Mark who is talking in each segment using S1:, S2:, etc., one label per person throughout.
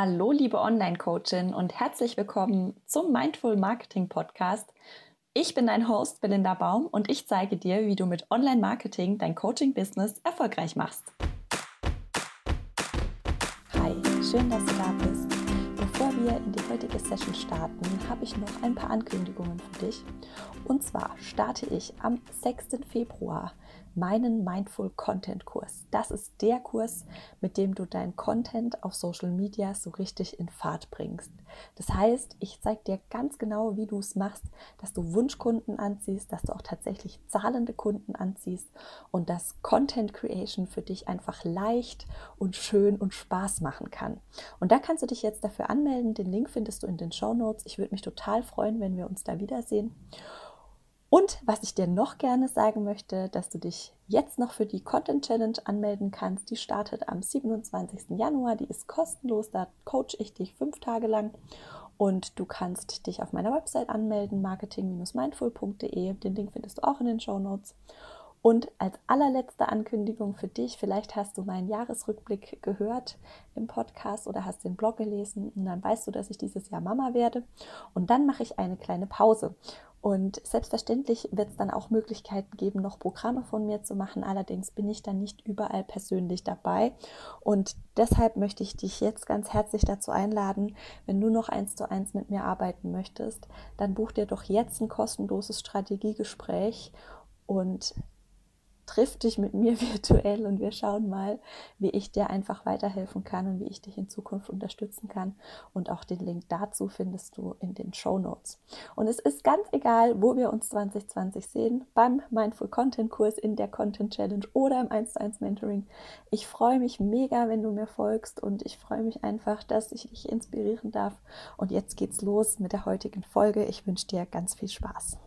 S1: Hallo, liebe Online-Coachin und herzlich willkommen zum Mindful Marketing Podcast. Ich bin dein Host Belinda Baum und ich zeige dir, wie du mit Online-Marketing dein Coaching-Business erfolgreich machst. Hi, schön, dass du da bist. Bevor wir in die heutige Session starten, habe ich noch ein paar Ankündigungen für dich. Und zwar starte ich am 6. Februar meinen Mindful Content Kurs. Das ist der Kurs, mit dem du dein Content auf Social Media so richtig in Fahrt bringst. Das heißt, ich zeige dir ganz genau, wie du es machst, dass du Wunschkunden anziehst, dass du auch tatsächlich zahlende Kunden anziehst und dass Content Creation für dich einfach leicht und schön und Spaß machen kann. Und da kannst du dich jetzt dafür anmelden. Den Link findest du in den Show Notes. Ich würde mich total freuen, wenn wir uns da wiedersehen. Und was ich dir noch gerne sagen möchte, dass du dich jetzt noch für die Content Challenge anmelden kannst. Die startet am 27. Januar. Die ist kostenlos. Da coach ich dich fünf Tage lang. Und du kannst dich auf meiner Website anmelden, marketing-mindful.de. Den Link findest du auch in den Show Notes. Und als allerletzte Ankündigung für dich, vielleicht hast du meinen Jahresrückblick gehört im Podcast oder hast den Blog gelesen und dann weißt du, dass ich dieses Jahr Mama werde. Und dann mache ich eine kleine Pause. Und selbstverständlich wird es dann auch Möglichkeiten geben, noch Programme von mir zu machen. Allerdings bin ich dann nicht überall persönlich dabei. Und deshalb möchte ich dich jetzt ganz herzlich dazu einladen, wenn du noch eins zu eins mit mir arbeiten möchtest, dann buch dir doch jetzt ein kostenloses Strategiegespräch und triff dich mit mir virtuell und wir schauen mal, wie ich dir einfach weiterhelfen kann und wie ich dich in Zukunft unterstützen kann. Und auch den Link dazu findest du in den Show Notes. Und es ist ganz egal, wo wir uns 2020 sehen, beim Mindful Content Kurs, in der Content Challenge oder im 1 zu 1 Mentoring. Ich freue mich mega, wenn du mir folgst und ich freue mich einfach, dass ich dich inspirieren darf. Und jetzt geht's los mit der heutigen Folge. Ich wünsche dir ganz viel Spaß.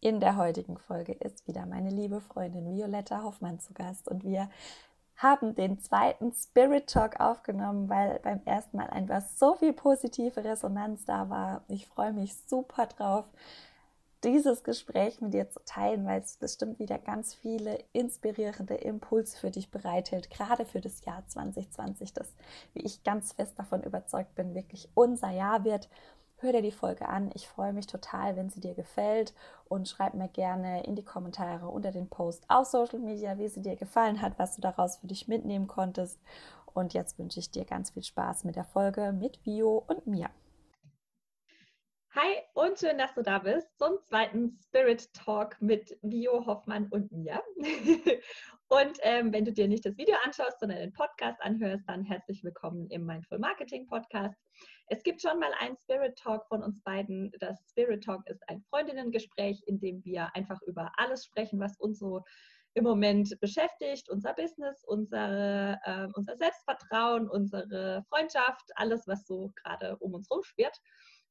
S1: In der heutigen Folge ist wieder meine liebe Freundin Violetta Hoffmann zu Gast und wir haben den zweiten Spirit Talk aufgenommen, weil beim ersten Mal einfach so viel positive Resonanz da war. Ich freue mich super drauf, dieses Gespräch mit dir zu teilen, weil es bestimmt wieder ganz viele inspirierende Impulse für dich bereithält, gerade für das Jahr 2020, das, wie ich ganz fest davon überzeugt bin, wirklich unser Jahr wird hör dir die Folge an. Ich freue mich total, wenn sie dir gefällt und schreib mir gerne in die Kommentare unter den Post auf Social Media, wie sie dir gefallen hat, was du daraus für dich mitnehmen konntest. Und jetzt wünsche ich dir ganz viel Spaß mit der Folge mit Vio und mir. Hi und schön, dass du da bist zum zweiten Spirit Talk mit Vio Hoffmann und mir. und ähm, wenn du dir nicht das Video anschaust, sondern den Podcast anhörst, dann herzlich willkommen im Mindful Marketing Podcast. Es gibt schon mal einen Spirit Talk von uns beiden. Das Spirit Talk ist ein Freundinnengespräch, in dem wir einfach über alles sprechen, was uns so im Moment beschäftigt, unser Business, unsere, äh, unser Selbstvertrauen, unsere Freundschaft, alles, was so gerade um uns herum schwirrt.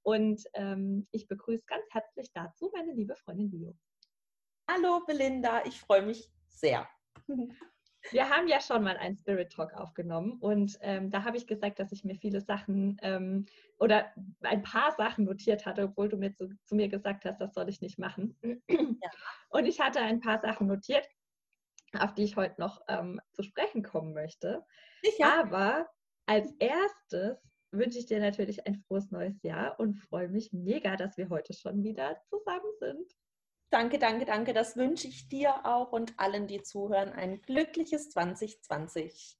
S1: Und ähm, ich begrüße ganz herzlich dazu meine liebe Freundin Leo.
S2: Hallo Belinda, ich freue mich sehr.
S1: Wir haben ja schon mal einen Spirit Talk aufgenommen und ähm, da habe ich gesagt, dass ich mir viele Sachen ähm, oder ein paar Sachen notiert hatte, obwohl du mir zu, zu mir gesagt hast, das soll ich nicht machen. Ja. Und ich hatte ein paar Sachen notiert, auf die ich heute noch ähm, zu sprechen kommen möchte. Sicher. Aber als erstes wünsche ich dir natürlich ein frohes neues Jahr und freue mich mega, dass wir heute schon wieder zusammen sind.
S2: Danke, danke, danke. Das wünsche ich dir auch und allen, die zuhören, ein glückliches 2020.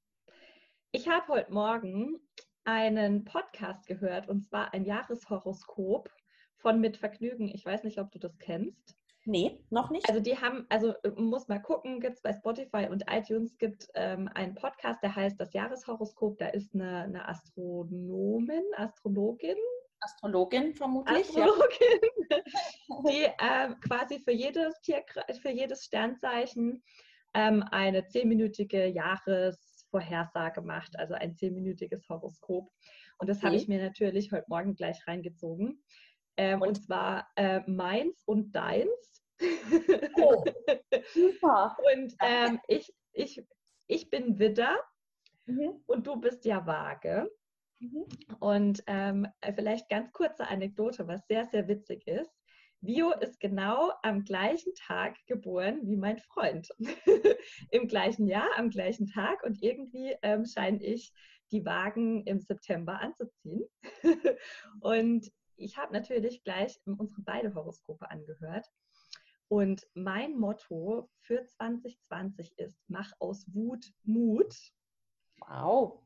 S1: Ich habe heute Morgen einen Podcast gehört und zwar ein Jahreshoroskop von Mit Vergnügen. Ich weiß nicht, ob du das kennst.
S2: Nee, noch nicht.
S1: Also die haben, also äh, muss mal gucken, gibt es bei Spotify und iTunes gibt ähm, einen Podcast, der heißt Das Jahreshoroskop. Da ist eine, eine Astronomin, Astrologin,
S2: Astrologin vermutlich.
S1: Astrologin, ja. die äh, quasi für jedes Tier, für jedes Sternzeichen ähm, eine zehnminütige Jahresvorhersage macht, also ein zehnminütiges Horoskop. Und das okay. habe ich mir natürlich heute Morgen gleich reingezogen. Ähm, und? und? zwar äh, meins und deins. Oh, super. und ähm, ich, ich, ich bin Widder mhm. und du bist ja Waage. Mhm. Und ähm, vielleicht ganz kurze Anekdote, was sehr, sehr witzig ist. Vio ist genau am gleichen Tag geboren wie mein Freund. Im gleichen Jahr, am gleichen Tag. Und irgendwie ähm, scheine ich
S3: die Wagen im September anzuziehen. und ich habe natürlich gleich unsere beide Horoskope angehört. Und mein Motto für 2020 ist, mach aus Wut Mut.
S2: Wow.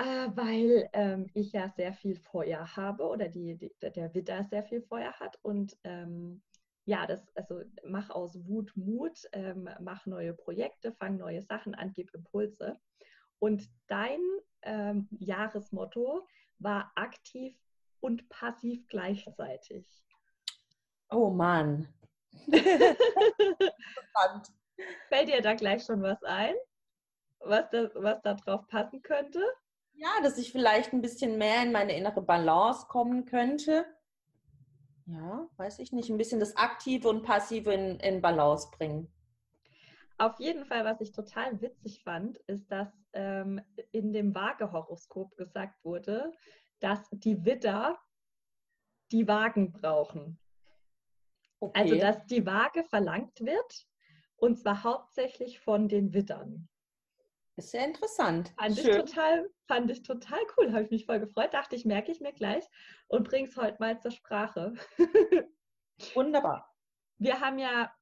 S3: Äh, weil ähm, ich ja sehr viel Feuer habe oder die, die, der Widder sehr viel Feuer hat. Und ähm, ja, das, also mach aus Wut Mut, ähm, mach neue Projekte, fang neue Sachen an, gib Impulse. Und dein ähm, Jahresmotto war aktiv und passiv gleichzeitig.
S2: Oh Mann.
S3: Fällt dir da gleich schon was ein, was da, was da drauf passen könnte?
S2: Ja, dass ich vielleicht ein bisschen mehr in meine innere Balance kommen könnte. Ja, weiß ich nicht. Ein bisschen das Aktive und Passive in, in Balance bringen.
S3: Auf jeden Fall, was ich total witzig fand, ist, dass ähm, in dem Waage-Horoskop gesagt wurde, dass die Widder die Wagen brauchen. Okay. Also, dass die Waage verlangt wird und zwar hauptsächlich von den Widdern.
S2: Ist sehr interessant.
S3: Fand ich, total, fand ich total cool, habe ich mich voll gefreut. Dachte ich, merke ich mir gleich und bringe es heute mal zur Sprache.
S2: Wunderbar.
S3: Wir haben ja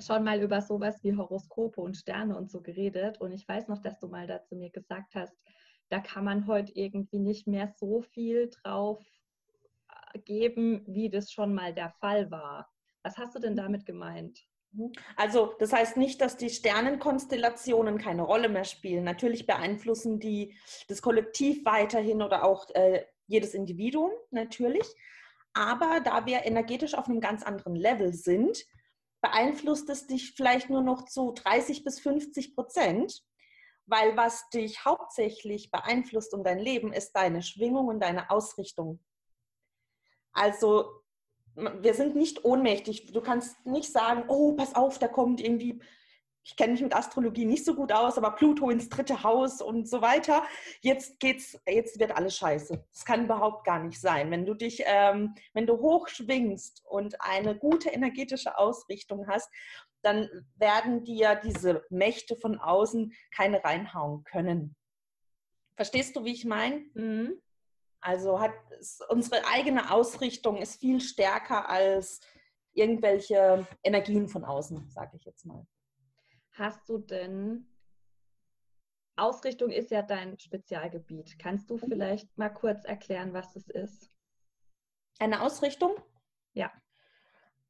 S3: schon mal über sowas wie Horoskope und Sterne und so geredet und ich weiß noch, dass du mal dazu mir gesagt hast, da kann man heute irgendwie nicht mehr so viel drauf äh, geben, wie das schon mal der Fall war. Was hast du denn damit gemeint?
S2: Also das heißt nicht, dass die Sternenkonstellationen keine Rolle mehr spielen. Natürlich beeinflussen die das Kollektiv weiterhin oder auch äh, jedes Individuum natürlich. Aber da wir energetisch auf einem ganz anderen Level sind, beeinflusst es dich vielleicht nur noch zu 30 bis 50 Prozent. Weil was dich hauptsächlich beeinflusst um dein Leben, ist deine Schwingung und deine Ausrichtung. Also wir sind nicht ohnmächtig. Du kannst nicht sagen, oh, pass auf, da kommt irgendwie, ich kenne mich mit Astrologie nicht so gut aus, aber Pluto ins dritte Haus und so weiter. Jetzt geht's, jetzt wird alles scheiße. Das kann überhaupt gar nicht sein. Wenn du dich, ähm, wenn du hoch und eine gute energetische Ausrichtung hast, dann werden dir diese Mächte von außen keine reinhauen können. Verstehst du, wie ich meine? Mhm. Also hat unsere eigene Ausrichtung ist viel stärker als irgendwelche Energien von außen, sage ich jetzt mal.
S3: Hast du denn Ausrichtung ist ja dein Spezialgebiet. Kannst du vielleicht mal kurz erklären, was es ist?
S2: Eine Ausrichtung?
S3: Ja.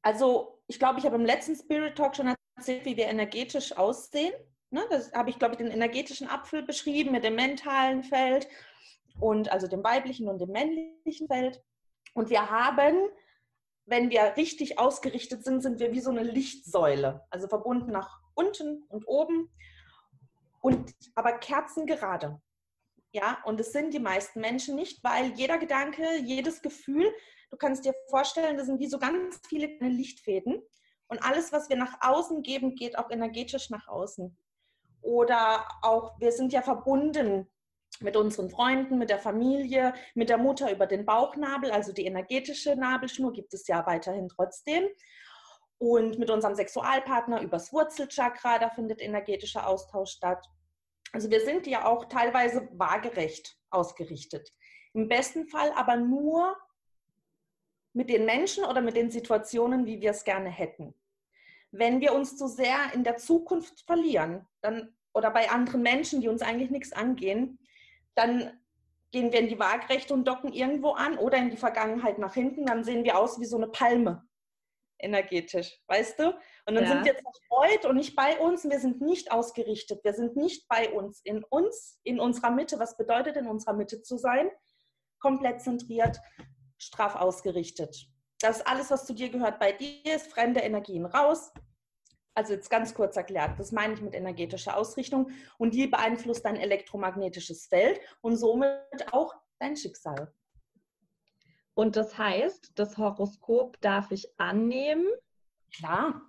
S2: Also, ich glaube, ich habe im letzten Spirit Talk schon erzählt, wie wir energetisch aussehen. Ne, das habe ich, glaube ich, den energetischen Apfel beschrieben mit dem mentalen Feld und also dem weiblichen und dem männlichen Feld. Und wir haben, wenn wir richtig ausgerichtet sind, sind wir wie so eine Lichtsäule, also verbunden nach unten und oben und aber kerzengerade. Ja, und es sind die meisten Menschen nicht, weil jeder Gedanke, jedes Gefühl, du kannst dir vorstellen, das sind wie so ganz viele Lichtfäden. Und alles, was wir nach außen geben, geht auch energetisch nach außen. Oder auch, wir sind ja verbunden mit unseren Freunden, mit der Familie, mit der Mutter über den Bauchnabel, also die energetische Nabelschnur gibt es ja weiterhin trotzdem. Und mit unserem Sexualpartner übers Wurzelchakra, da findet energetischer Austausch statt. Also wir sind ja auch teilweise waagerecht ausgerichtet. Im besten Fall aber nur mit den Menschen oder mit den Situationen, wie wir es gerne hätten. Wenn wir uns zu sehr in der Zukunft verlieren, dann oder bei anderen Menschen, die uns eigentlich nichts angehen, dann gehen wir in die Waagrechte und docken irgendwo an oder in die Vergangenheit nach hinten, dann sehen wir aus wie so eine Palme energetisch, weißt du? Und dann ja. sind wir zerstreut und nicht bei uns. Wir sind nicht ausgerichtet. Wir sind nicht bei uns. In uns, in unserer Mitte. Was bedeutet in unserer Mitte zu sein? Komplett zentriert, straff ausgerichtet. Das ist alles, was zu dir gehört, bei dir ist fremde Energien raus, also jetzt ganz kurz erklärt, das meine ich mit energetischer Ausrichtung und die beeinflusst dein elektromagnetisches Feld und somit auch dein Schicksal.
S3: Und das heißt, das Horoskop darf ich annehmen?
S2: Klar.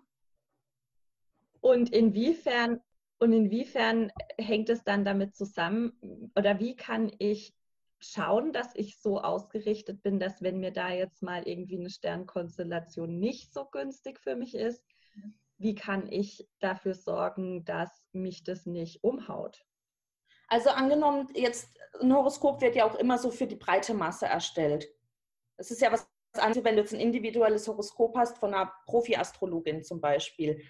S3: Und inwiefern und inwiefern hängt es dann damit zusammen oder wie kann ich schauen, dass ich so ausgerichtet bin, dass wenn mir da jetzt mal irgendwie eine Sternkonstellation nicht so günstig für mich ist, wie kann ich dafür sorgen, dass mich das nicht umhaut?
S2: Also angenommen, jetzt ein Horoskop wird ja auch immer so für die breite Masse erstellt. Es ist ja was anderes, wenn du jetzt ein individuelles Horoskop hast von einer Profi-Astrologin zum Beispiel.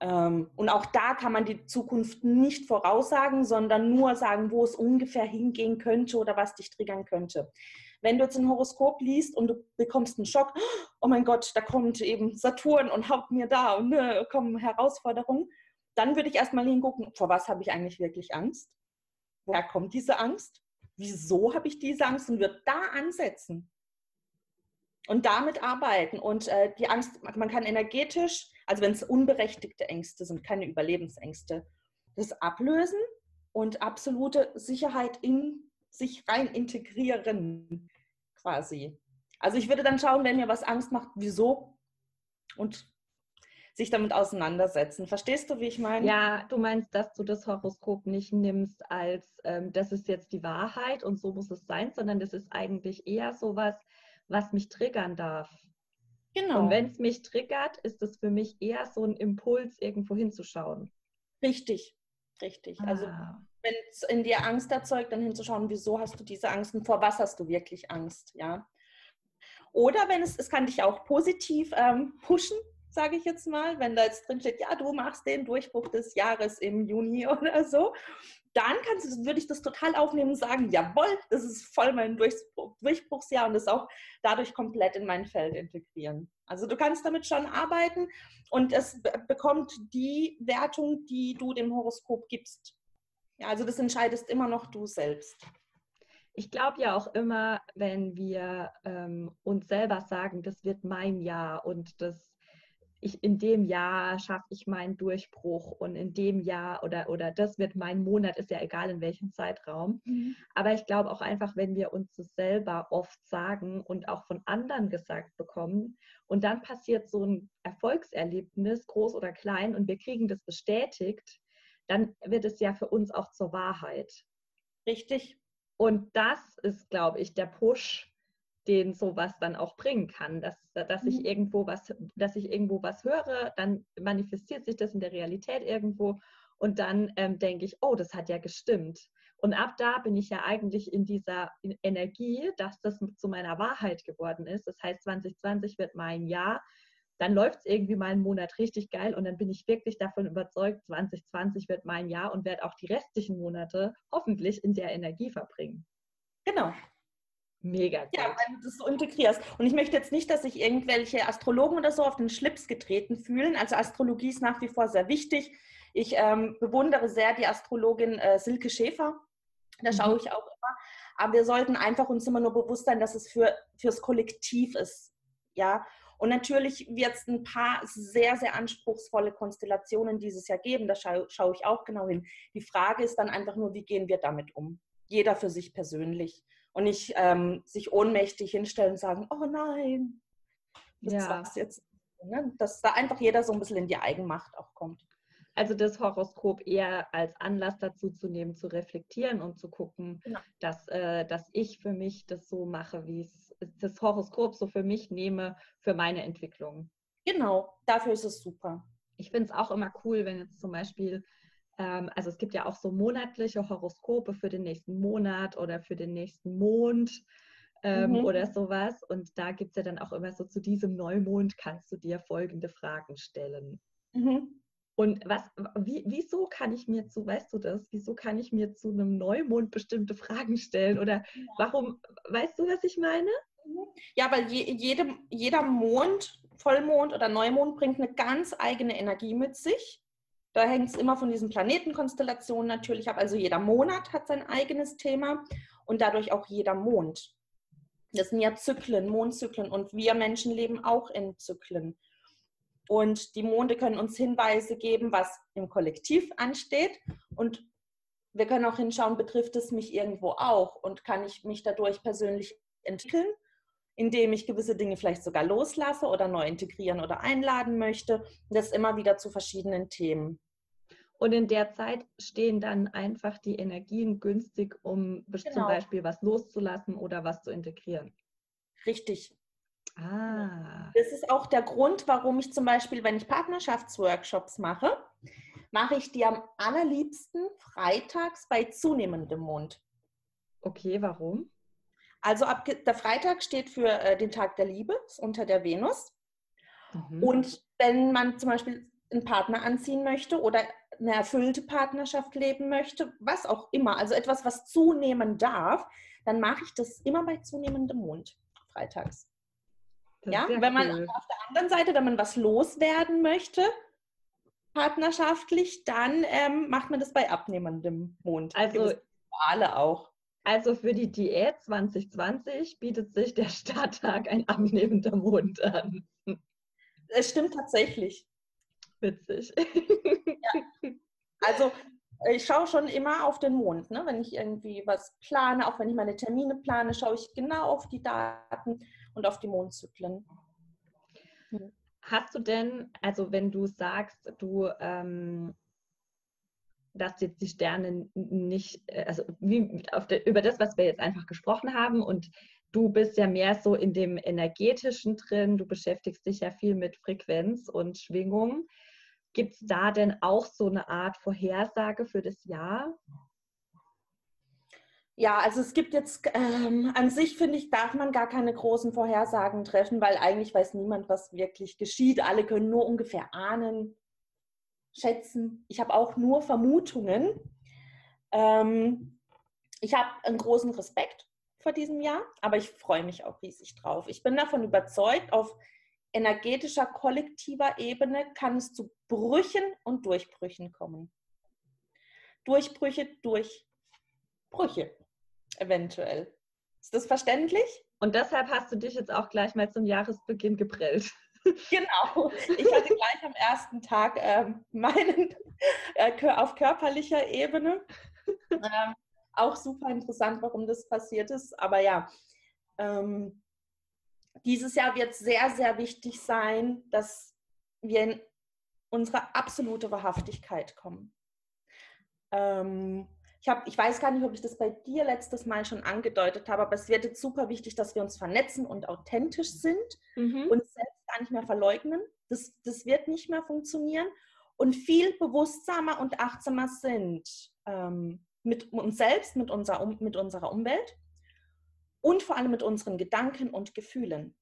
S2: Ähm, und auch da kann man die Zukunft nicht voraussagen, sondern nur sagen, wo es ungefähr hingehen könnte oder was dich triggern könnte. Wenn du jetzt ein Horoskop liest und du bekommst einen Schock, oh mein Gott, da kommt eben Saturn und haut mir da und ne, kommen Herausforderungen, dann würde ich erstmal hingucken, vor was habe ich eigentlich wirklich Angst? Woher kommt diese Angst? Wieso habe ich diese Angst? Und würde da ansetzen und damit arbeiten. Und äh, die Angst, man kann energetisch, also wenn es unberechtigte Ängste sind, keine Überlebensängste, das ablösen und absolute Sicherheit in sich rein integrieren, quasi. Also ich würde dann schauen, wenn mir was Angst macht, wieso und sich damit auseinandersetzen. Verstehst du, wie ich meine?
S3: Ja, du meinst, dass du das Horoskop nicht nimmst als, ähm, das ist jetzt die Wahrheit und so muss es sein, sondern das ist eigentlich eher sowas, was mich triggern darf. Genau. Und wenn es mich triggert, ist es für mich eher so ein Impuls, irgendwo hinzuschauen.
S2: Richtig, richtig. Also ah. Also wenn es in dir Angst erzeugt, dann hinzuschauen, wieso hast du diese Angst und vor was hast du wirklich Angst, ja. Oder wenn es, es kann dich auch positiv ähm, pushen, sage ich jetzt mal, wenn da jetzt drin steht, ja, du machst den Durchbruch des Jahres im Juni oder so, dann kannst, würde ich das total aufnehmen und sagen, jawohl, das ist voll mein Durchbruch, Durchbruchsjahr und das auch dadurch komplett in mein Feld integrieren. Also du kannst damit schon arbeiten und es bekommt die Wertung, die du dem Horoskop gibst. Ja, also das entscheidest immer noch du selbst.
S3: Ich glaube ja auch immer, wenn wir ähm, uns selber sagen, das wird mein Jahr und das ich in dem Jahr schaffe ich meinen Durchbruch und in dem Jahr oder, oder das wird mein Monat, ist ja egal in welchem Zeitraum. Mhm. Aber ich glaube auch einfach, wenn wir uns das selber oft sagen und auch von anderen gesagt bekommen und dann passiert so ein Erfolgserlebnis, groß oder klein, und wir kriegen das bestätigt, dann wird es ja für uns auch zur Wahrheit.
S2: Richtig.
S3: Und das ist, glaube ich, der Push, den sowas dann auch bringen kann, dass, dass ich mhm. irgendwo was, dass ich irgendwo was höre, dann manifestiert sich das in der Realität irgendwo und dann ähm, denke ich, oh, das hat ja gestimmt. Und ab da bin ich ja eigentlich in dieser Energie, dass das zu meiner Wahrheit geworden ist. Das heißt, 2020 wird mein Jahr. Dann läuft es irgendwie mal einen Monat richtig geil und dann bin ich wirklich davon überzeugt, 2020 wird mein Jahr und werde auch die restlichen Monate hoffentlich in der Energie verbringen.
S2: Genau,
S3: Mega gut.
S2: Ja, wenn du das so integrierst. Und ich möchte jetzt nicht, dass sich irgendwelche Astrologen oder so auf den Schlips getreten fühlen. Also Astrologie ist nach wie vor sehr wichtig. Ich ähm, bewundere sehr die Astrologin äh, Silke Schäfer. Da mhm. schaue ich auch immer. Aber wir sollten einfach uns immer nur bewusst sein, dass es für, fürs Kollektiv ist. Ja. Und natürlich wird es ein paar sehr, sehr anspruchsvolle Konstellationen dieses Jahr geben. Da schaue, schaue ich auch genau hin. Die Frage ist dann einfach nur, wie gehen wir damit um? Jeder für sich persönlich und nicht ähm, sich ohnmächtig hinstellen und sagen, oh nein, das ja. war's jetzt. Ne? Dass da einfach jeder so ein bisschen in die Eigenmacht auch kommt.
S3: Also das Horoskop eher als Anlass dazu zu nehmen, zu reflektieren und zu gucken, genau. dass, äh, dass ich für mich das so mache, wie es das Horoskop so für mich nehme, für meine Entwicklung.
S2: Genau, dafür ist es super.
S3: Ich finde es auch immer cool, wenn jetzt zum Beispiel ähm, also es gibt ja auch so monatliche Horoskope für den nächsten Monat oder für den nächsten Mond ähm, mhm. oder sowas. Und da gibt es ja dann auch immer so, zu diesem Neumond kannst du dir folgende Fragen stellen. Mhm. Und was, wie, wieso kann ich mir zu, weißt du das, wieso kann ich mir zu einem Neumond bestimmte Fragen stellen? Oder warum, weißt du, was ich meine?
S2: Ja, weil je, jede, jeder Mond, Vollmond oder Neumond bringt eine ganz eigene Energie mit sich. Da hängt es immer von diesen Planetenkonstellationen natürlich ab. Also jeder Monat hat sein eigenes Thema und dadurch auch jeder Mond. Das sind ja Zyklen, Mondzyklen und wir Menschen leben auch in Zyklen. Und die Monde können uns Hinweise geben, was im Kollektiv ansteht. Und wir können auch hinschauen, betrifft es mich irgendwo auch und kann ich mich dadurch persönlich entwickeln, indem ich gewisse Dinge vielleicht sogar loslasse oder neu integrieren oder einladen möchte. Das immer wieder zu verschiedenen Themen.
S3: Und in der Zeit stehen dann einfach die Energien günstig, um genau. zum Beispiel was loszulassen oder was zu integrieren.
S2: Richtig. Ah. Das ist auch der Grund, warum ich zum Beispiel, wenn ich Partnerschaftsworkshops mache, mache ich die am allerliebsten freitags bei zunehmendem Mond.
S3: Okay, warum?
S2: Also ab, der Freitag steht für äh, den Tag der Liebe, ist unter der Venus. Mhm. Und wenn man zum Beispiel einen Partner anziehen möchte oder eine erfüllte Partnerschaft leben möchte, was auch immer, also etwas, was zunehmen darf, dann mache ich das immer bei zunehmendem Mond, freitags. ja, wenn man cool. auf der anderen Seite, wenn man was loswerden möchte, partnerschaftlich, dann ähm, macht man das bei abnehmendem Mond.
S3: Also
S2: alle auch.
S3: Also für die Diät 2020 bietet sich der Starttag ein abnehmender Mond an.
S2: Es stimmt tatsächlich.
S3: Witzig.
S2: Ja. Also ich schaue schon immer auf den Mond, ne? wenn ich irgendwie was plane, auch wenn ich meine Termine plane, schaue ich genau auf die Daten und auf die Mondzyklen.
S3: Hast du denn, also wenn du sagst, du ähm, dass jetzt die Sterne nicht, äh, also wie der, über das, was wir jetzt einfach gesprochen haben und du bist ja mehr so in dem energetischen drin, du beschäftigst dich ja viel mit Frequenz und Schwingung. Gibt es da denn auch so eine Art Vorhersage für das Jahr?
S2: Ja, also es gibt jetzt ähm, an sich, finde ich, darf man gar keine großen Vorhersagen treffen, weil eigentlich weiß niemand, was wirklich geschieht. Alle können nur ungefähr ahnen, schätzen. Ich habe auch nur Vermutungen. Ähm, ich habe einen großen Respekt vor diesem Jahr, aber ich freue mich auch riesig drauf. Ich bin davon überzeugt, auf energetischer, kollektiver Ebene kann es zu Brüchen und Durchbrüchen kommen. Durchbrüche durch Brüche, eventuell. Ist das verständlich?
S3: Und deshalb hast du dich jetzt auch gleich mal zum Jahresbeginn geprellt.
S2: Genau. Ich hatte gleich am ersten Tag ähm, meinen äh, auf körperlicher Ebene. Ähm, auch super interessant, warum das passiert ist. Aber ja, ähm, dieses Jahr wird sehr, sehr wichtig sein, dass wir in unsere absolute Wahrhaftigkeit kommen. Ähm, ich, hab, ich weiß gar nicht, ob ich das bei dir letztes Mal schon angedeutet habe, aber es wird jetzt super wichtig, dass wir uns vernetzen und authentisch sind mhm. und selbst gar nicht mehr verleugnen. Das, das wird nicht mehr funktionieren und viel bewusstsamer und achtsamer sind ähm, mit uns selbst, mit unserer, mit unserer Umwelt und vor allem mit unseren Gedanken und Gefühlen.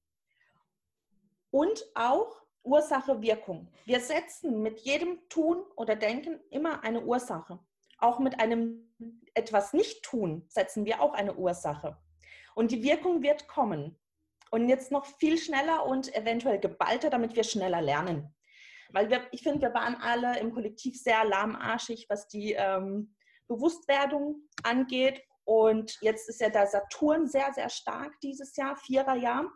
S2: Und auch Ursache-Wirkung. Wir setzen mit jedem Tun oder Denken immer eine Ursache. Auch mit einem etwas Nicht-Tun setzen wir auch eine Ursache. Und die Wirkung wird kommen. Und jetzt noch viel schneller und eventuell geballter, damit wir schneller lernen. Weil wir, ich finde, wir waren alle im Kollektiv sehr lahmarschig, was die ähm, Bewusstwerdung angeht. Und jetzt ist ja der Saturn sehr, sehr stark dieses Jahr, Viererjahr.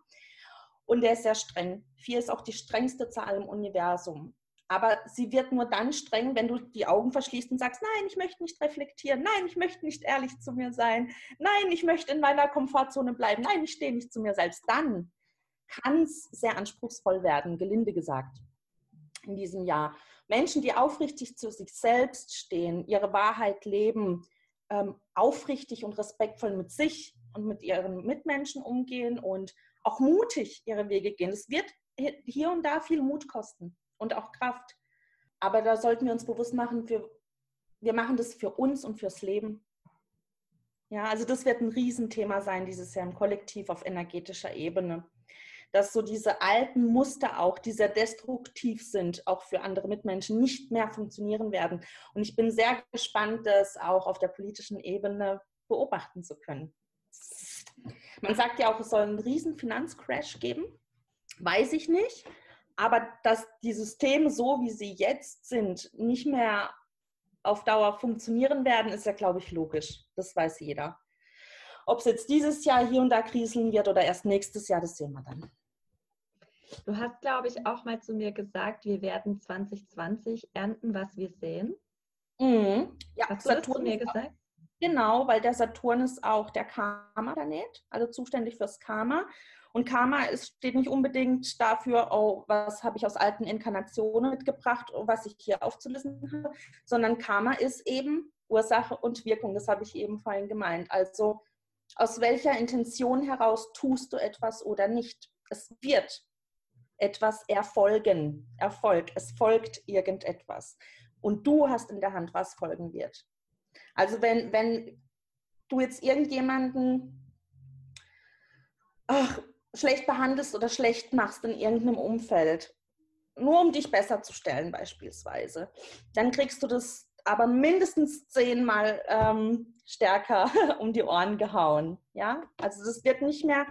S2: Und der ist sehr streng. Vier ist auch die strengste Zahl im Universum. Aber sie wird nur dann streng, wenn du die Augen verschließt und sagst, nein, ich möchte nicht reflektieren, nein, ich möchte nicht ehrlich zu mir sein, nein, ich möchte in meiner Komfortzone bleiben, nein, ich stehe nicht zu mir selbst. Dann kann es sehr anspruchsvoll werden, gelinde gesagt, in diesem Jahr. Menschen, die aufrichtig zu sich selbst stehen, ihre Wahrheit leben, ähm, aufrichtig und respektvoll mit sich und mit ihren Mitmenschen umgehen und auch mutig ihre Wege gehen. Es wird hier und da viel Mut kosten und auch Kraft. Aber da sollten wir uns bewusst machen, wir, wir machen das für uns und fürs Leben. Ja, also das wird ein Riesenthema sein dieses Jahr im Kollektiv auf energetischer Ebene dass so diese alten Muster auch, die sehr destruktiv sind, auch für andere Mitmenschen, nicht mehr funktionieren werden. Und ich bin sehr gespannt, das auch auf der politischen Ebene beobachten zu können. Man sagt ja auch, es soll einen riesen Finanzcrash geben. Weiß ich nicht. Aber dass die Systeme so, wie sie jetzt sind, nicht mehr auf Dauer funktionieren werden, ist ja, glaube ich, logisch. Das weiß jeder. Ob es jetzt dieses Jahr hier und da kriseln wird oder erst nächstes Jahr, das sehen wir dann.
S3: Du hast, glaube ich, auch mal zu mir gesagt, wir werden 2020 ernten, was wir sehen.
S2: Mhm. Ja, hast du Saturn das zu mir gesagt? Genau, weil der Saturn ist auch der Karma-Planet, also zuständig fürs Karma. Und Karma ist, steht nicht unbedingt dafür, oh, was habe ich aus alten Inkarnationen mitgebracht, was ich hier aufzulisten habe, sondern Karma ist eben Ursache und Wirkung. Das habe ich eben vorhin gemeint. Also aus welcher Intention heraus tust du etwas oder nicht? Es wird etwas erfolgen. Erfolg. Es folgt irgendetwas. und du hast in der Hand, was folgen wird. Also wenn, wenn du jetzt irgendjemanden ach, schlecht behandelst oder schlecht machst in irgendeinem Umfeld, nur um dich besser zu stellen beispielsweise, dann kriegst du das aber mindestens zehnmal ähm, stärker um die Ohren gehauen. Ja, also das wird nicht mehr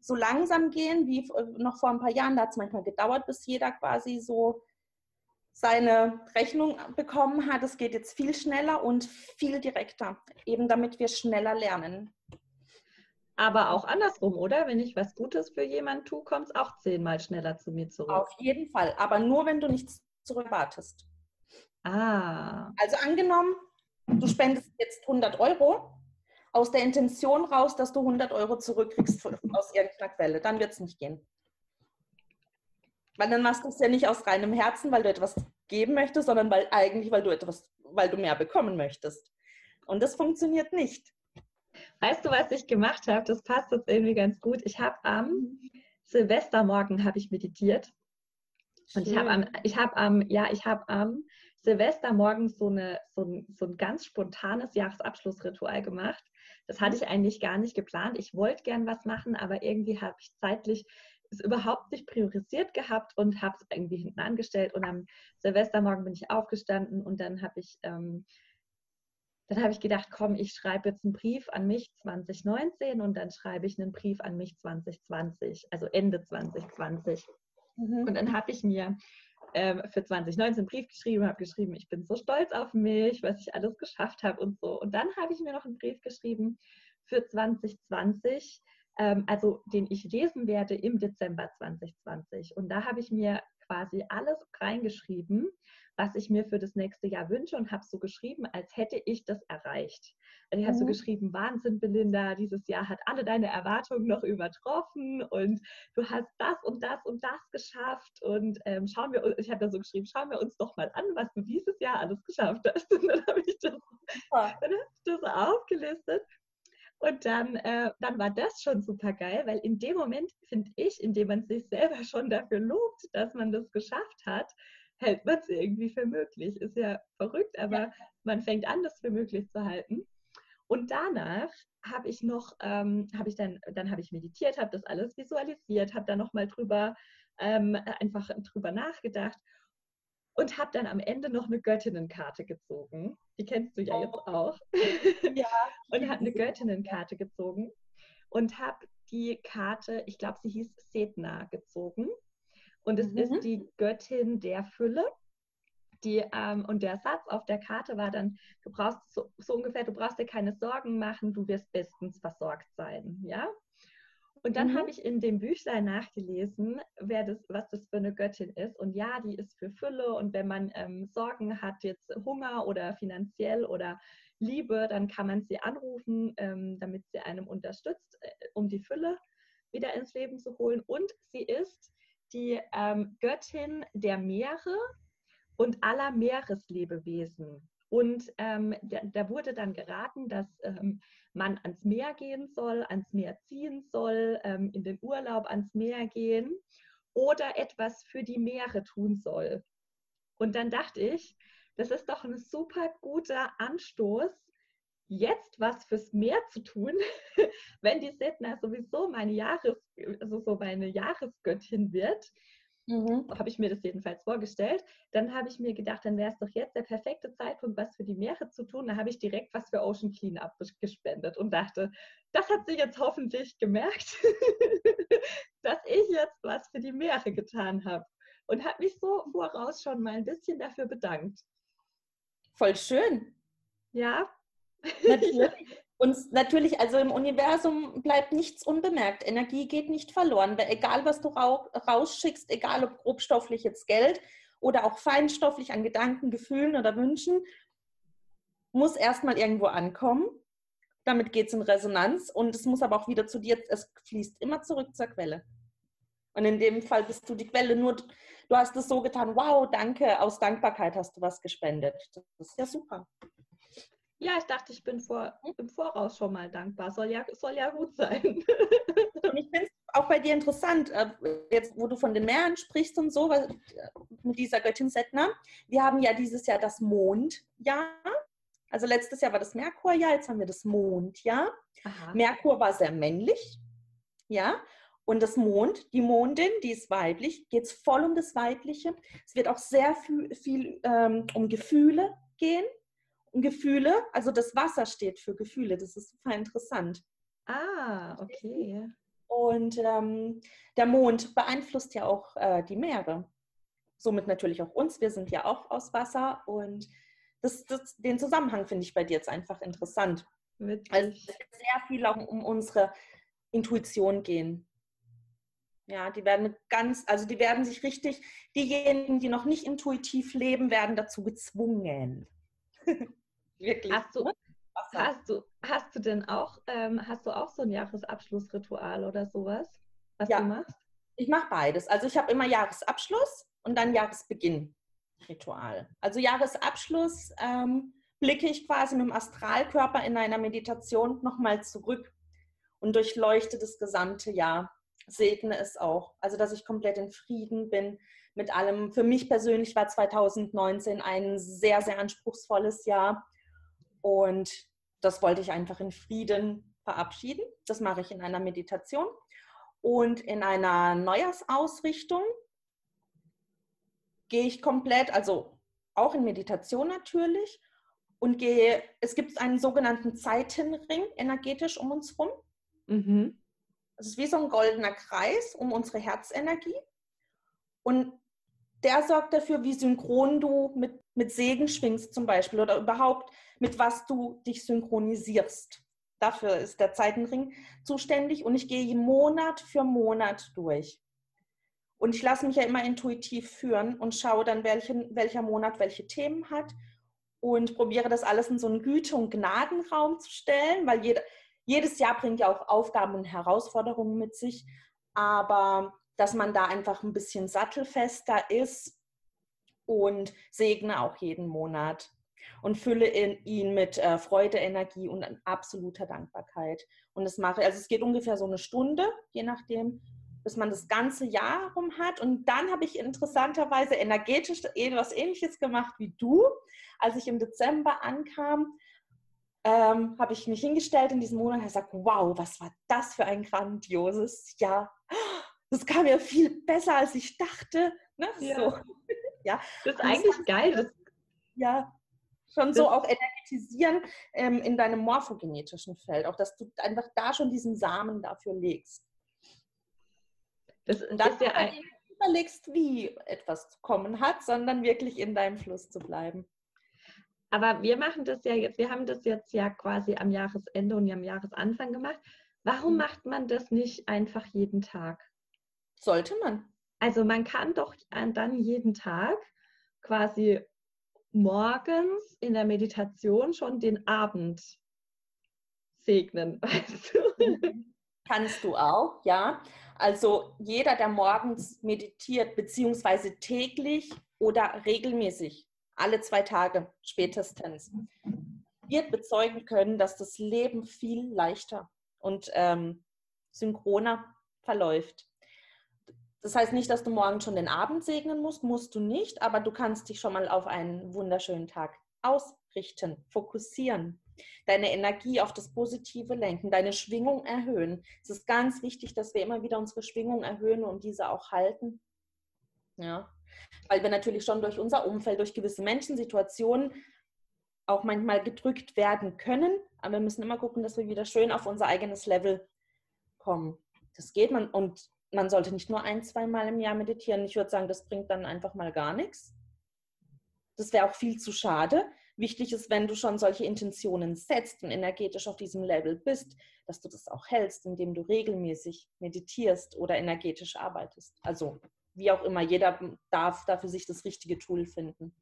S2: so langsam gehen wie noch vor ein paar Jahren. Da hat es manchmal gedauert, bis jeder quasi so seine Rechnung bekommen hat. Es geht jetzt viel schneller und viel direkter, eben damit wir schneller lernen.
S3: Aber auch andersrum, oder? Wenn ich was Gutes für jemanden tue, kommt es auch zehnmal schneller zu mir zurück.
S2: Auf jeden Fall, aber nur wenn du nichts zurückwartest.
S3: Ah.
S2: Also angenommen, du spendest jetzt 100 Euro aus der Intention raus, dass du 100 Euro zurückkriegst aus irgendeiner Quelle. Dann wird es nicht gehen. Weil dann machst du es ja nicht aus reinem Herzen, weil du etwas geben möchtest, sondern weil eigentlich, weil du etwas, weil du mehr bekommen möchtest. Und das funktioniert nicht.
S3: Weißt du, was ich gemacht habe? Das passt jetzt irgendwie ganz gut. Ich habe am Silvestermorgen habe ich meditiert. Und ich habe am, ich habe am, ja, ich habe am Silvestermorgen so, eine, so, ein, so ein ganz spontanes Jahresabschlussritual gemacht. Das hatte ich eigentlich gar nicht geplant. Ich wollte gern was machen, aber irgendwie habe ich zeitlich es überhaupt nicht priorisiert gehabt und habe es irgendwie hinten angestellt. Und am Silvestermorgen bin ich aufgestanden und dann habe ich, ähm, dann habe ich gedacht, komm, ich schreibe jetzt einen Brief an mich 2019 und dann schreibe ich einen Brief an mich 2020, also Ende 2020. Mhm. Und dann habe ich mir ähm, für 2019 einen Brief geschrieben, habe geschrieben, ich bin so stolz auf mich, was ich alles geschafft habe und so. Und dann habe ich mir noch einen Brief geschrieben für 2020, ähm, also den ich lesen werde im Dezember 2020. Und da habe ich mir quasi alles reingeschrieben, was ich mir für das nächste Jahr wünsche und habe so geschrieben, als hätte ich das erreicht. Und ich habe so mhm. geschrieben, Wahnsinn, Belinda, dieses Jahr hat alle deine Erwartungen noch übertroffen und du hast das und das und das geschafft und ähm, schauen wir, ich habe da so geschrieben, schauen wir uns doch mal an, was du dieses Jahr alles geschafft hast. Und dann habe ich das, dann hab ich das aufgelistet und dann, äh, dann war das schon super geil, weil in dem Moment, finde ich, in dem man sich selber schon dafür lobt, dass man das geschafft hat, hält man es irgendwie für möglich. Ist ja verrückt, aber ja. man fängt an, das für möglich zu halten. Und danach habe ich noch, ähm, habe ich dann, dann habe ich meditiert, habe das alles visualisiert, habe da nochmal drüber, ähm, einfach drüber nachgedacht und habe dann am Ende noch eine Göttinnenkarte gezogen. Die kennst du ja oh. jetzt auch. Ja. und habe eine Göttinnenkarte gezogen und habe die Karte, ich glaube, sie hieß Setna, gezogen. Und es mhm. ist die Göttin der Fülle. Die, ähm, und der Satz auf der Karte war dann, du brauchst so, so, ungefähr, du brauchst dir keine Sorgen machen, du wirst bestens versorgt sein. Ja? Und dann mhm. habe ich in dem Büchlein nachgelesen, wer das, was das für eine Göttin ist. Und ja, die ist für Fülle. Und wenn man ähm, Sorgen hat, jetzt Hunger oder finanziell oder Liebe, dann kann man sie anrufen, ähm, damit sie einem unterstützt, äh, um die Fülle wieder ins Leben zu holen. Und sie ist die ähm, Göttin der Meere und aller Meereslebewesen. Und ähm, da, da, wurde dann geraten, dass ähm, man ans Meer gehen soll, ans Meer ziehen soll, ähm, in den Urlaub ans Meer gehen oder etwas für die Meere tun soll. Und dann dachte ich, das ist doch ein super guter Anstoß, jetzt was fürs Meer zu tun, wenn die Setna sowieso meine Jahres, also so meine Jahresgöttin wird. Mhm. Habe ich mir das jedenfalls vorgestellt. Dann habe ich mir gedacht, dann wäre es doch jetzt der perfekte Zeitpunkt, was für die Meere zu tun. Da habe ich direkt was für Ocean Cleanup gespendet und dachte, das hat sie jetzt hoffentlich gemerkt, dass ich jetzt was für die Meere getan habe. Und habe mich so voraus schon mal ein bisschen dafür bedankt.
S2: Voll schön.
S3: Ja.
S2: Natürlich. Und natürlich, also im Universum bleibt nichts unbemerkt. Energie geht nicht verloren. Egal, was du rausschickst, egal ob grobstofflich jetzt Geld oder auch feinstofflich an Gedanken, Gefühlen oder Wünschen, muss erstmal irgendwo ankommen. Damit geht es in Resonanz und es muss aber auch wieder zu dir, es fließt immer zurück zur Quelle. Und in dem Fall bist du die Quelle, nur du hast es so getan, wow, danke, aus Dankbarkeit hast du was gespendet. Das ist ja super.
S3: Ja, ich dachte, ich bin vor, im Voraus schon mal dankbar. Soll ja, soll ja gut sein.
S2: Und ich finde es auch bei dir interessant, äh, jetzt wo du von den Meeren sprichst und so, weil, mit dieser Göttin Setna. Wir haben ja dieses Jahr das Mondjahr. Also letztes Jahr war das Merkurjahr, jetzt haben wir das Mondjahr. Aha. Merkur war sehr männlich, ja. Und das Mond, die Mondin, die ist weiblich, geht es voll um das Weibliche. Es wird auch sehr viel, viel ähm, um Gefühle gehen. Gefühle, also das Wasser steht für Gefühle, das ist super interessant.
S3: Ah, okay.
S2: Und ähm, der Mond beeinflusst ja auch äh, die Meere. Somit natürlich auch uns. Wir sind ja auch aus Wasser. Und das, das, den Zusammenhang finde ich bei dir jetzt einfach interessant. Witzig. Also es wird sehr viel auch um unsere Intuition gehen. Ja, die werden ganz, also die werden sich richtig, diejenigen, die noch nicht intuitiv leben, werden dazu gezwungen.
S3: Wirklich. Hast du, hast du, hast du denn auch, ähm, hast du auch so ein Jahresabschlussritual oder sowas, was ja. du machst?
S2: Ich mache beides. Also ich habe immer Jahresabschluss und dann Jahresbeginn-Ritual. Also Jahresabschluss ähm, blicke ich quasi mit dem Astralkörper in einer Meditation nochmal zurück und durchleuchte das gesamte Jahr segne es auch. Also, dass ich komplett in Frieden bin mit allem. Für mich persönlich war 2019 ein sehr, sehr anspruchsvolles Jahr. Und das wollte ich einfach in Frieden verabschieden. Das mache ich in einer Meditation. Und in einer Neujahrsausrichtung gehe ich komplett, also auch in Meditation natürlich, und gehe, es gibt einen sogenannten Zeitenring energetisch um uns rum. Mhm. Es ist wie so ein goldener Kreis um unsere Herzenergie. Und der sorgt dafür, wie synchron du mit, mit Segen schwingst zum Beispiel oder überhaupt mit was du dich synchronisierst. Dafür ist der Zeitenring zuständig und ich gehe Monat für Monat durch. Und ich lasse mich ja immer intuitiv führen und schaue dann, welchen, welcher Monat welche Themen hat und probiere das alles in so einen Güte- und Gnadenraum zu stellen, weil jeder, jedes Jahr bringt ja auch Aufgaben und Herausforderungen mit sich, aber dass man da einfach ein bisschen sattelfester ist und segne auch jeden Monat und fülle ihn mit äh, Freude, Energie und absoluter Dankbarkeit. Und das mache, also es geht ungefähr so eine Stunde, je nachdem, bis man das ganze Jahr rum hat. Und dann habe ich interessanterweise energetisch etwas Ähnliches gemacht wie du, als ich im Dezember ankam ähm, habe ich mich hingestellt in diesem Monat und gesagt, wow, was war das für ein grandioses Jahr. Das kam ja viel besser, als ich dachte. Ne?
S3: Ja. So. Ja. Das ist und eigentlich das geil. Das,
S2: ja, schon so auch energetisieren ähm, in deinem morphogenetischen Feld. Auch, dass du einfach da schon diesen Samen dafür legst. Das und dann ist ja ein überlegst, wie etwas zu kommen hat, sondern wirklich in deinem Fluss zu bleiben.
S3: Aber wir machen das ja jetzt, wir haben das jetzt ja quasi am Jahresende und am Jahresanfang gemacht. Warum mhm. macht man das nicht einfach jeden Tag?
S2: Sollte man.
S3: Also man kann doch dann jeden Tag quasi morgens in der Meditation schon den Abend segnen, weißt
S2: du? Kannst du auch, ja. Also jeder, der morgens meditiert, beziehungsweise täglich oder regelmäßig alle zwei Tage spätestens, wird bezeugen können, dass das Leben viel leichter und ähm, synchroner verläuft. Das heißt nicht, dass du morgen schon den Abend segnen musst, musst du nicht, aber du kannst dich schon mal auf einen wunderschönen Tag ausrichten, fokussieren, deine Energie auf das Positive lenken, deine Schwingung erhöhen. Es ist ganz wichtig, dass wir immer wieder unsere Schwingung erhöhen und diese auch halten. Ja, weil wir natürlich schon durch unser Umfeld, durch gewisse Menschensituationen auch manchmal gedrückt werden können. Aber wir müssen immer gucken, dass wir wieder schön auf unser eigenes Level kommen. Das geht man und man sollte nicht nur ein, zwei Mal im Jahr meditieren. Ich würde sagen, das bringt dann einfach mal gar nichts. Das wäre auch viel zu schade. Wichtig ist, wenn du schon solche Intentionen setzt und energetisch auf diesem Level bist, dass du das auch hältst, indem du regelmäßig meditierst oder energetisch arbeitest. Also wie auch immer, jeder darf da für sich das richtige Tool finden.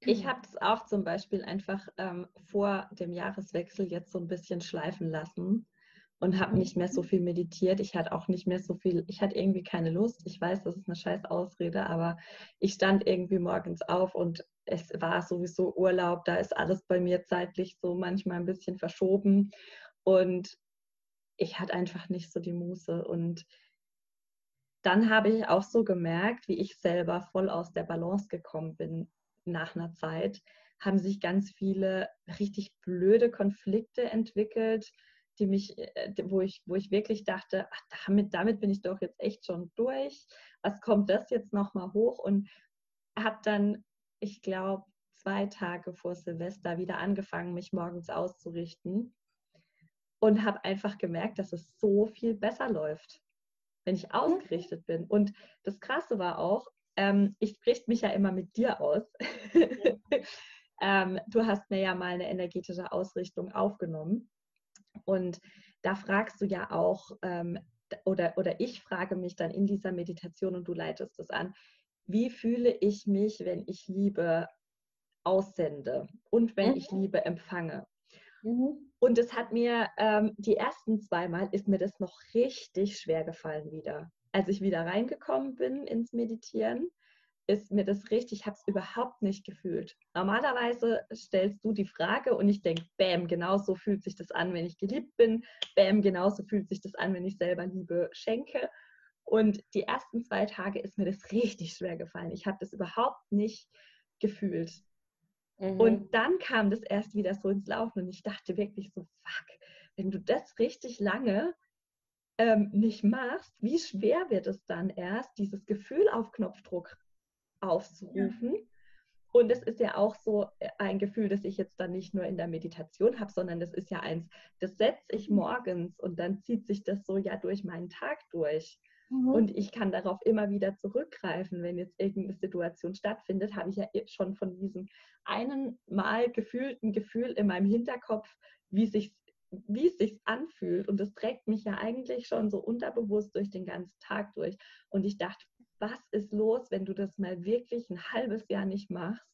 S3: Ich habe es auch zum Beispiel einfach ähm, vor dem Jahreswechsel jetzt so ein bisschen schleifen lassen und habe nicht mehr so viel meditiert. Ich hatte auch nicht mehr so viel, ich hatte irgendwie keine Lust. Ich weiß, das ist eine scheiß Ausrede, aber ich stand irgendwie morgens auf und es war sowieso Urlaub. Da ist alles bei mir zeitlich so manchmal ein bisschen verschoben und ich hatte einfach nicht so die Muße und dann habe ich auch so gemerkt, wie ich selber voll aus der Balance gekommen bin nach einer Zeit, haben sich ganz viele richtig blöde Konflikte entwickelt, die mich, äh, wo ich, wo ich wirklich dachte, ach, damit, damit bin ich doch jetzt echt schon durch. Was kommt das jetzt nochmal hoch? Und habe dann, ich glaube, zwei Tage vor Silvester wieder angefangen, mich morgens auszurichten und habe einfach gemerkt, dass es so viel besser läuft, wenn ich ausgerichtet bin. Und das Krasse war auch, ähm, ich richte mich ja immer mit dir aus. ähm, du hast mir ja mal eine energetische Ausrichtung aufgenommen. Und da fragst du ja auch, ähm, oder, oder ich frage mich dann in dieser Meditation und du leitest es an, wie fühle ich mich, wenn ich Liebe aussende und wenn mhm. ich Liebe empfange? Mhm. Und es hat mir ähm, die ersten zweimal ist mir das noch richtig schwer gefallen wieder. Als ich wieder reingekommen bin ins Meditieren, ist mir das richtig, ich habe es überhaupt nicht gefühlt. Normalerweise stellst du die Frage und ich denke, bam, genau so fühlt sich das an, wenn ich geliebt bin. Bam, genauso fühlt sich das an, wenn ich selber Liebe schenke. Und die ersten zwei Tage ist mir das richtig schwer gefallen. Ich habe das überhaupt nicht gefühlt. Mhm. Und dann kam das erst wieder so ins Laufen und ich dachte wirklich so, fuck, wenn du das richtig lange ähm, nicht machst, wie schwer wird es dann erst, dieses Gefühl auf Knopfdruck aufzurufen? Ja. Und es ist ja auch so äh, ein Gefühl, das ich jetzt dann nicht nur in der Meditation habe, sondern das ist ja eins, das setze ich mhm. morgens und dann zieht sich das so ja durch meinen Tag durch. Mhm. Und ich kann darauf immer wieder zurückgreifen. Wenn jetzt irgendeine Situation stattfindet, habe ich ja schon von diesem einen Mal gefühlten Gefühl in meinem Hinterkopf, wie sich wie es sich anfühlt. Und das trägt mich ja eigentlich schon so unterbewusst durch den ganzen Tag durch. Und ich dachte, was ist los, wenn du das mal wirklich ein halbes Jahr nicht machst?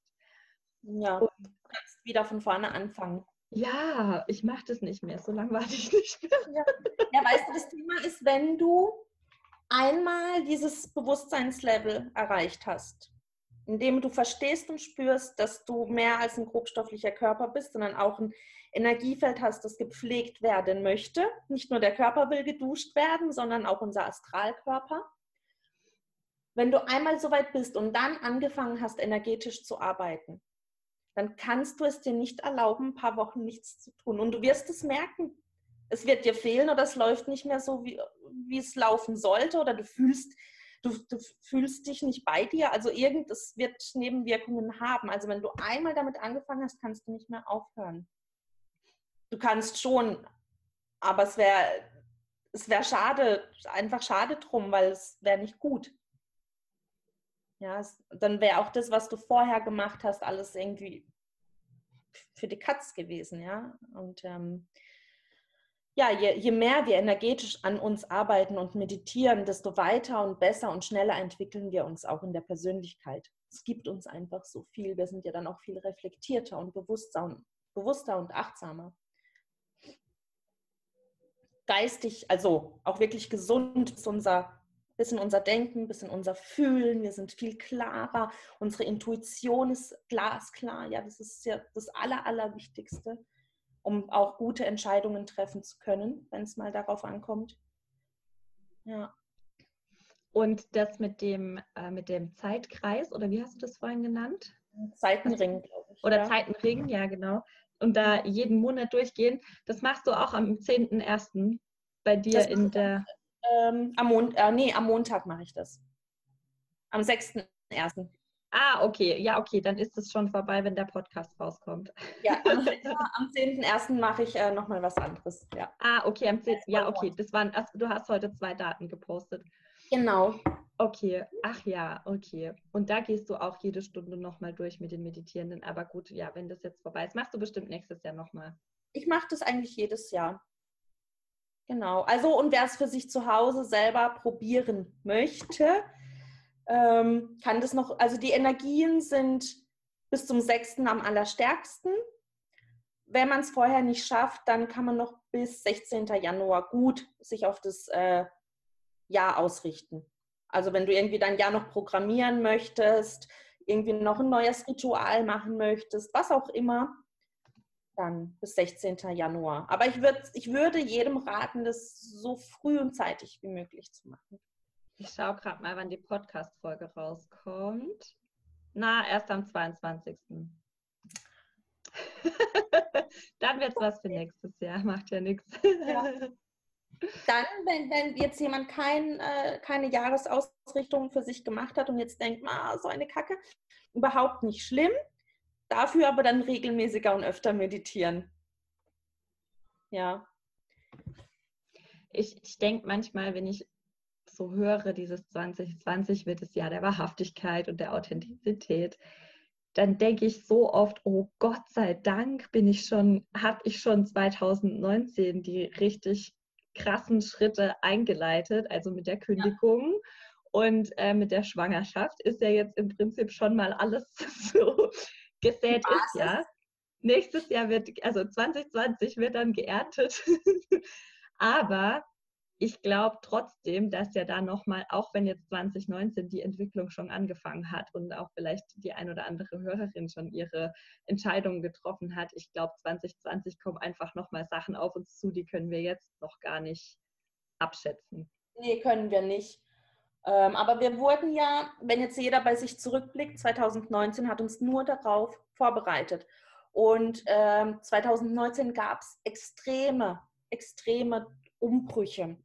S2: Ja, und, du kannst wieder von vorne anfangen.
S3: Ja, ich mache das nicht mehr. So lange warte ich nicht mehr.
S2: Ja. ja, weißt du, das Thema ist, wenn du einmal dieses Bewusstseinslevel erreicht hast, indem du verstehst und spürst, dass du mehr als ein grobstofflicher Körper bist, sondern auch ein Energiefeld hast, das gepflegt werden möchte. Nicht nur der Körper will geduscht werden, sondern auch unser Astralkörper. Wenn du einmal so weit bist und dann angefangen hast, energetisch zu arbeiten, dann kannst du es dir nicht erlauben, ein paar Wochen nichts zu tun. Und du wirst es merken es wird dir fehlen oder es läuft nicht mehr so, wie, wie es laufen sollte oder du fühlst, du, du fühlst dich nicht bei dir. Also irgendes wird Nebenwirkungen haben. Also wenn du einmal damit angefangen hast, kannst du nicht mehr aufhören. Du kannst schon, aber es wäre es wäre schade, einfach schade drum, weil es wäre nicht gut. Ja, dann wäre auch das, was du vorher gemacht hast, alles irgendwie für die Katz gewesen, ja. Und ähm, ja, je, je, mehr wir energetisch an uns arbeiten und meditieren, desto weiter und besser und schneller entwickeln wir uns auch in der Persönlichkeit. Es gibt uns einfach so viel. Wir sind ja dann auch viel reflektierter und bewusster und, bewusster und achtsamer. Geistig, also auch wirklich gesund ist unser bisschen unser Denken, bisschen unser Fühlen. Wir sind viel klarer. Unsere Intuition ist glasklar. Ja, das ist ja das Aller, Allerwichtigste um auch gute Entscheidungen treffen zu können, wenn es mal darauf ankommt.
S3: Ja. Und das mit dem, äh, mit dem Zeitkreis, oder wie hast du das vorhin genannt?
S2: Zeitenring, glaube ich.
S3: Oder ja. Zeitenring, ja, genau. Und da jeden Monat durchgehen, das machst du auch am 10.01. bei dir das in der.
S2: Ähm, am, Mon äh, nee, am Montag mache ich das. Am 6.01.
S3: Ah, okay. Ja, okay. Dann ist es schon vorbei, wenn der Podcast rauskommt.
S2: Ja, am, am 10.01. mache ich äh, nochmal was anderes. Ja.
S3: Ah, okay. Am 10. Ja, okay. Das waren, also, du hast heute zwei Daten gepostet.
S2: Genau.
S3: Okay. Ach ja, okay. Und da gehst du auch jede Stunde nochmal durch mit den Meditierenden. Aber gut, ja, wenn das jetzt vorbei ist, machst du bestimmt nächstes Jahr nochmal.
S2: Ich mache das eigentlich jedes Jahr. Genau. Also, und wer es für sich zu Hause selber probieren möchte, ähm, kann das noch, also die Energien sind bis zum 6. am allerstärksten. Wenn man es vorher nicht schafft, dann kann man noch bis 16. Januar gut sich auf das äh, Jahr ausrichten. Also wenn du irgendwie dein Jahr noch programmieren möchtest, irgendwie noch ein neues Ritual machen möchtest, was auch immer, dann bis 16. Januar. Aber ich, würd, ich würde jedem raten, das so früh und zeitig wie möglich zu machen.
S3: Ich schaue gerade mal, wann die Podcast-Folge rauskommt. Na, erst am 22. Dann wird es was für nächstes Jahr, macht ja nichts. Ja.
S2: Dann, wenn, wenn jetzt jemand kein, äh, keine Jahresausrichtung für sich gemacht hat und jetzt denkt, ah, so eine Kacke, überhaupt nicht schlimm. Dafür aber dann regelmäßiger und öfter meditieren. Ja.
S3: Ich, ich denke manchmal, wenn ich so höre, dieses 2020 wird das Jahr der Wahrhaftigkeit und der Authentizität, dann denke ich so oft, oh Gott sei Dank bin ich schon, habe ich schon 2019 die richtig krassen Schritte eingeleitet, also mit der Kündigung. Ja. Und äh, mit der Schwangerschaft ist ja jetzt im Prinzip schon mal alles so gesät ist, ja. Nächstes Jahr wird, also 2020 wird dann geerntet. Aber ich glaube trotzdem, dass ja da nochmal, auch wenn jetzt 2019 die Entwicklung schon angefangen hat und auch vielleicht die ein oder andere Hörerin schon ihre Entscheidungen getroffen hat, ich glaube 2020 kommen einfach nochmal Sachen auf uns zu, die können wir jetzt noch gar nicht abschätzen.
S2: Nee, können wir nicht. Ähm, aber wir wurden ja, wenn jetzt jeder bei sich zurückblickt, 2019 hat uns nur darauf vorbereitet. Und ähm, 2019 gab es extreme, extreme Umbrüche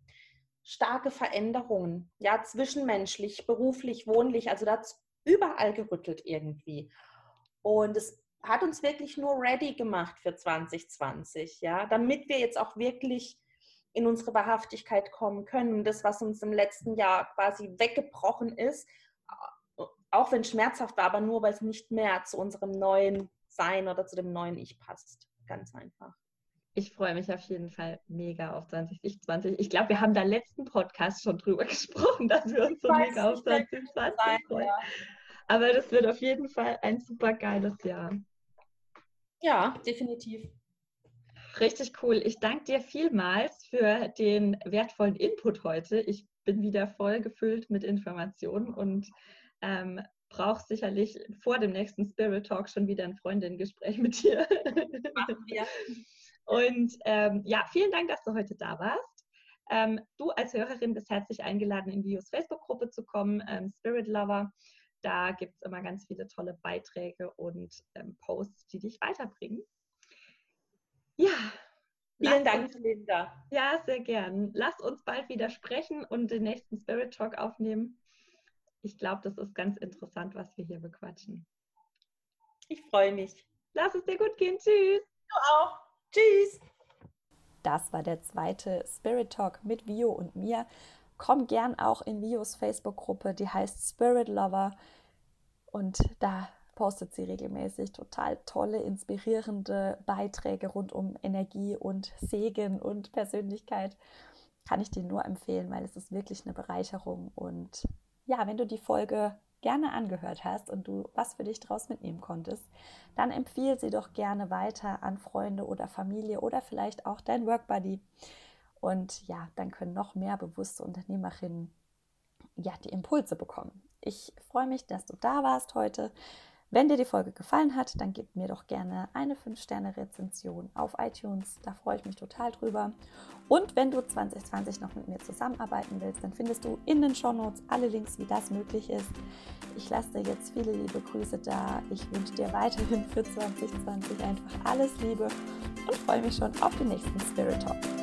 S2: starke Veränderungen, ja, zwischenmenschlich, beruflich, wohnlich, also da hat es überall gerüttelt irgendwie. Und es hat uns wirklich nur ready gemacht für 2020, ja, damit wir jetzt auch wirklich in unsere Wahrhaftigkeit kommen können. Das, was uns im letzten Jahr quasi weggebrochen ist, auch wenn schmerzhaft war, aber nur, weil es nicht mehr zu unserem neuen Sein oder zu dem neuen Ich passt. Ganz einfach.
S3: Ich freue mich auf jeden Fall mega auf 2020. Ich glaube, wir haben da letzten Podcast schon drüber gesprochen, dass wir uns so mega auf 2020 freuen. Ja. Aber das wird auf jeden Fall ein super geiles Jahr.
S2: Ja, definitiv.
S3: Richtig cool. Ich danke dir vielmals für den wertvollen Input heute. Ich bin wieder voll gefüllt mit Informationen und ähm, brauche sicherlich vor dem nächsten Spirit Talk schon wieder ein Freundinnengespräch mit dir. Machen wir. Und ähm, ja, vielen Dank, dass du heute da warst. Ähm, du als Hörerin bist herzlich eingeladen, in Vios Facebook-Gruppe zu kommen, ähm, Spirit Lover. Da gibt es immer ganz viele tolle Beiträge und ähm, Posts, die dich weiterbringen.
S2: Ja. Vielen Dank, uns, Linda.
S3: Ja, sehr gern. Lass uns bald wieder sprechen und den nächsten Spirit Talk aufnehmen. Ich glaube, das ist ganz interessant, was wir hier bequatschen.
S2: Ich freue mich.
S3: Lass es dir gut gehen. Tschüss.
S2: Du auch. Tschüss!
S1: Das war der zweite Spirit Talk mit Vio und mir. Komm gern auch in Vios Facebook-Gruppe, die heißt Spirit Lover. Und da postet sie regelmäßig total tolle, inspirierende Beiträge rund um Energie und Segen und Persönlichkeit. Kann ich dir nur empfehlen, weil es ist wirklich eine Bereicherung. Und ja, wenn du die Folge gerne angehört hast und du was für dich draus mitnehmen konntest, dann empfiehl sie doch gerne weiter an Freunde oder Familie oder vielleicht auch dein Workbuddy. Und ja, dann können noch mehr bewusste Unternehmerinnen ja die Impulse bekommen. Ich freue mich, dass du da warst heute. Wenn dir die Folge gefallen hat, dann gib mir doch gerne eine 5-Sterne-Rezension auf iTunes. Da freue ich mich total drüber. Und wenn du 2020 noch mit mir zusammenarbeiten willst, dann findest du in den Shownotes alle Links, wie das möglich ist. Ich lasse dir jetzt viele liebe Grüße da. Ich wünsche dir weiterhin für 2020 einfach alles Liebe und freue mich schon auf den nächsten Spirit Talk.